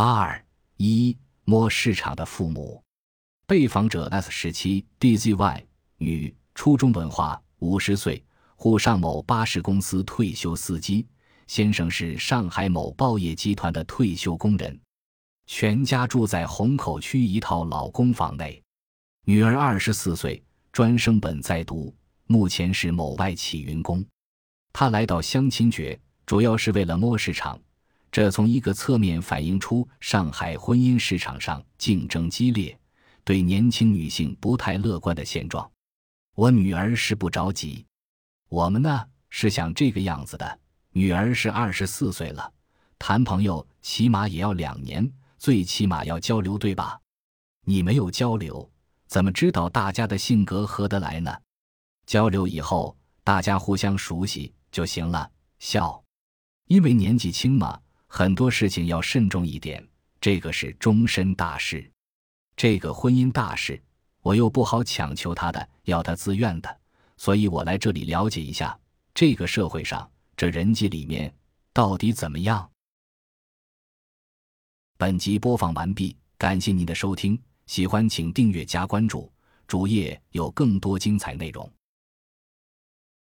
八二一摸市场的父母，被访者 S 十七 DZY 女，初中文化，五十岁，沪上某巴士公司退休司机。先生是上海某报业集团的退休工人，全家住在虹口区一套老公房内。女儿二十四岁，专升本在读，目前是某外企员工。他来到相亲角，主要是为了摸市场。这从一个侧面反映出上海婚姻市场上竞争激烈，对年轻女性不太乐观的现状。我女儿是不着急，我们呢是想这个样子的。女儿是二十四岁了，谈朋友起码也要两年，最起码要交流，对吧？你没有交流，怎么知道大家的性格合得来呢？交流以后，大家互相熟悉就行了。笑，因为年纪轻嘛。很多事情要慎重一点，这个是终身大事，这个婚姻大事，我又不好强求他的，要他自愿的，所以我来这里了解一下这个社会上这人际里面到底怎么样。本集播放完毕，感谢您的收听，喜欢请订阅加关注，主页有更多精彩内容。